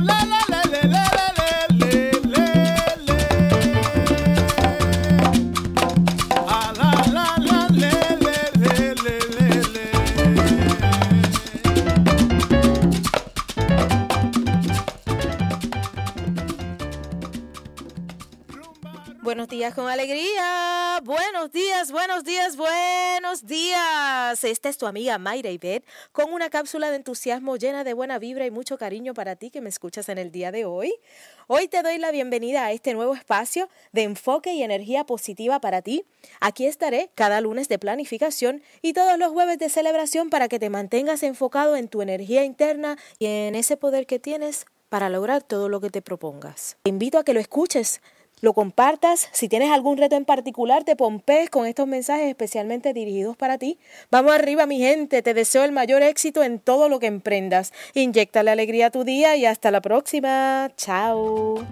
la la días con alegría. Buenos días, buenos días, buenos días. Esta es tu amiga Mayra Ibet con una cápsula de entusiasmo llena de buena vibra y mucho cariño para ti que me escuchas en el día de hoy. Hoy te doy la bienvenida a este nuevo espacio de enfoque y energía positiva para ti. Aquí estaré cada lunes de planificación y todos los jueves de celebración para que te mantengas enfocado en tu energía interna y en ese poder que tienes para lograr todo lo que te propongas. Te invito a que lo escuches lo compartas. Si tienes algún reto en particular, te pompees con estos mensajes especialmente dirigidos para ti. Vamos arriba, mi gente. Te deseo el mayor éxito en todo lo que emprendas. Inyecta la alegría a tu día y hasta la próxima. Chao.